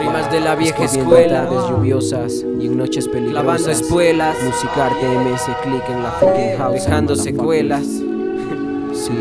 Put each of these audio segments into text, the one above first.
Rimas de la vieja escuela. tardes lluviosas y en noches peligrosas. Clavando espuelas. Musicar TMS, click en la fucking house. Dejando secuelas. Sí.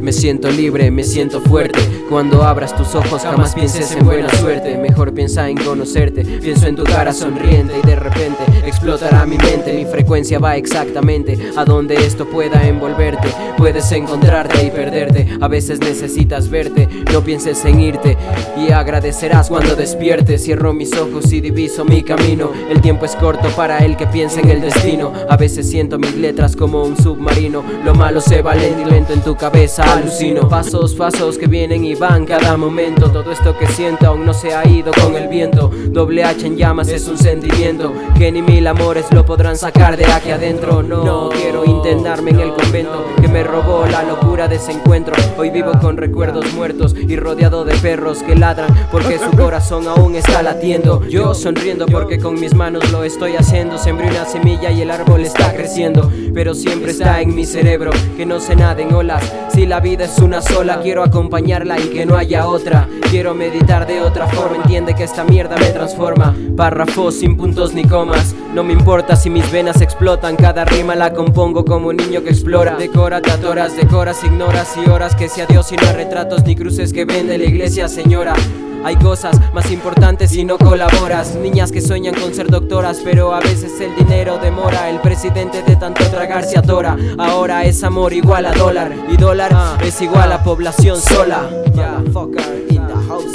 Me siento libre, me siento fuerte. Cuando abras tus ojos, jamás pienses en buena suerte. Mejor piensa en conocerte. Pienso en tu cara sonriente y de repente explotará mi mente. Mi frecuencia va exactamente a donde esto pueda envolverte. Puedes encontrarte y perderte. A veces necesitas verte. No pienses en irte y agradecerás cuando despiertes. Cierro mis ojos y diviso mi camino. El tiempo es corto para el que piensa en el destino. A veces siento mis letras como un submarino. Lo malo se va lento y lento en tu cabeza. Alucino. Pasos, pasos que vienen y van cada momento. Todo esto que siento aún no se ha ido con el viento. Doble H en llamas es un sentimiento que ni mil amores lo podrán sacar de aquí adentro. No, quiero internarme en el convento que me robó la locura de ese encuentro. Hoy vivo con recuerdos muertos y rodeado de perros que ladran porque su corazón aún está latiendo. Yo sonriendo porque con mis manos lo estoy haciendo. Sembré una semilla y el árbol está creciendo. Pero siempre está en mi cerebro que no se nada en olas. Si la vida es una sola, quiero acompañarla y que no haya otra. Quiero meditar de otra forma, entiende que esta mierda me transforma. Párrafos sin puntos ni comas. No me importa si mis venas explotan, cada rima la compongo como un niño que explora. Decora, te atoras, decoras, ignoras y horas que sea Dios y no hay retratos ni cruces que vende la iglesia, señora. Hay cosas más importantes si no colaboras. Niñas que sueñan con ser doctoras, pero a veces el dinero demora. El presidente de tanto tragar se atora. Ahora es amor igual a dólar. Y dólar es igual a población sola. Yeah, fucker in the house.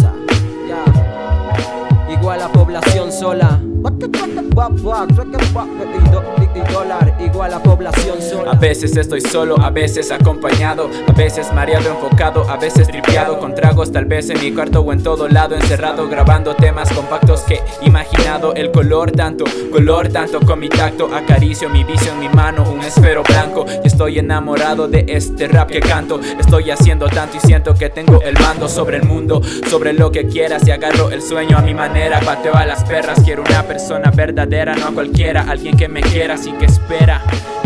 Yeah. Igual a población sola. Y dólar a población sola. A veces estoy solo, a veces acompañado, a veces mareado, enfocado, a veces tripeado con tragos, tal vez en mi cuarto o en todo lado, encerrado, grabando temas compactos que imaginado. El color tanto, color tanto con mi tacto, acaricio mi vicio en mi mano, un esfero blanco. Y estoy enamorado de este rap que canto. Estoy haciendo tanto y siento que tengo el mando sobre el mundo, sobre lo que quieras y agarro el sueño a mi manera. Pateo a las perras, quiero una persona verdadera, no a cualquiera, alguien que me quiera, así que espera.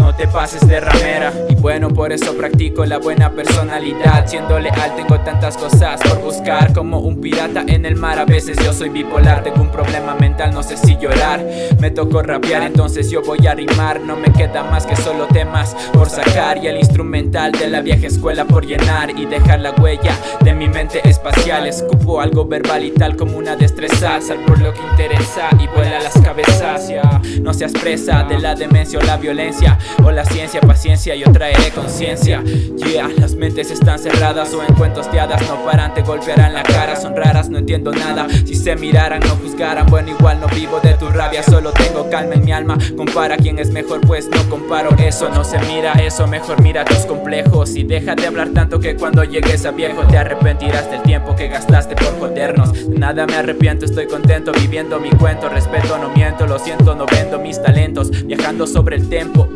No te pases de ramera. Y bueno, por eso practico la buena personalidad. Siendo leal tengo tantas cosas por buscar Como un pirata en el mar. A veces yo soy bipolar Tengo un problema mental, no sé si llorar. Me tocó rapear, entonces yo voy a rimar. No me queda más que solo temas por sacar. Y el instrumental de la vieja escuela por llenar Y dejar la huella de mi mente espacial. Escupo algo verbal y tal como una destreza. Sal por lo que interesa y vuela las cabezas. No seas presa de la demencia o la violencia O la ciencia, paciencia, yo traeré conciencia. Yeah, las mentes están cerradas o en cuentos No paran, te golpearán la cara, son raras, no entiendo nada. Si se miraran, no juzgaran, bueno igual no vivo de tu rabia Solo tengo calma en mi alma, compara quién es mejor pues no comparo eso No se mira eso, mejor mira tus complejos Y deja de hablar tanto que cuando llegues a viejo Te arrepentirás del tiempo que gastaste por jodernos. De Nada me arrepiento, estoy contento viviendo mi cuento. Respeto, no miento, lo siento, no vendo mis talentos. Viajando sobre el tempo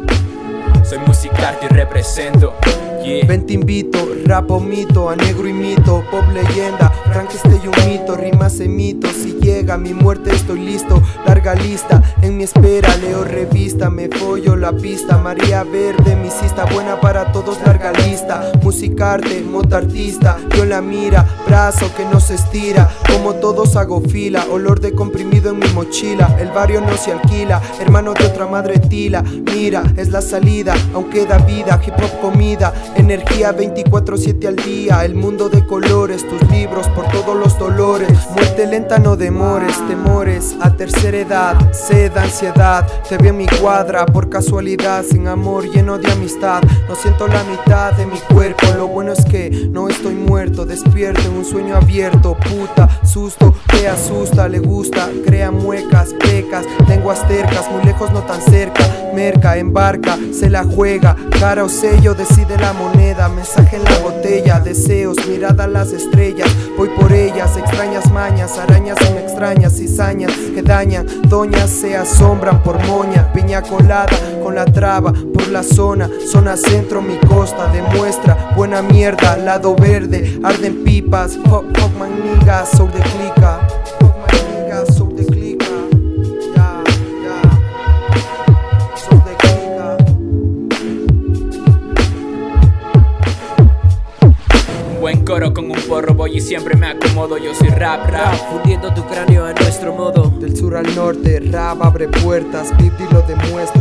soy musicarte y represento. Yeah. Ven te invito, rapo mito, a negro y mito, pop leyenda, Frankenstein y un mito, rimas mito, si llega mi muerte estoy listo, larga lista, en mi espera leo revista, me follo la pista, María Verde, mi cista, buena para todos, larga lista, musicarte, moto artista, yo la mira, brazo que no se estira, como todos hago fila, olor de comprimido en mi mochila, el barrio no se alquila, hermano de otra madre tila, mira, es la salida, aunque da vida, hip hop comida, Energía 24-7 al día, el mundo de colores, tus libros por todos los dolores. Muerte lenta, no demores, temores a tercera edad, sed, ansiedad. Te veo en mi cuadra por casualidad, sin amor, lleno de amistad. No siento la mitad de mi cuerpo, lo bueno es que no estoy muerto, despierto en un sueño abierto. Puta, susto, te asusta, le gusta, crea muecas, pecas, lenguas tercas, muy lejos, no tan cerca. Merca, embarca, se la juega, cara o sello, decide la moneda, mensaje en la botella, deseos, mirada a las estrellas, voy por ellas, extrañas mañas, arañas en extrañas cizañas que dañan, doñas se asombran por moña, piña colada con la traba, por la zona, zona centro, mi costa, demuestra, buena mierda, lado verde, arden pipas, fuck, fuck my niggas, so de clica, en coro con un porro voy y siempre me acomodo. Yo soy rap, rap, fundiendo tu cráneo a nuestro modo. Del sur al norte, rap abre puertas, beat lo demuestra.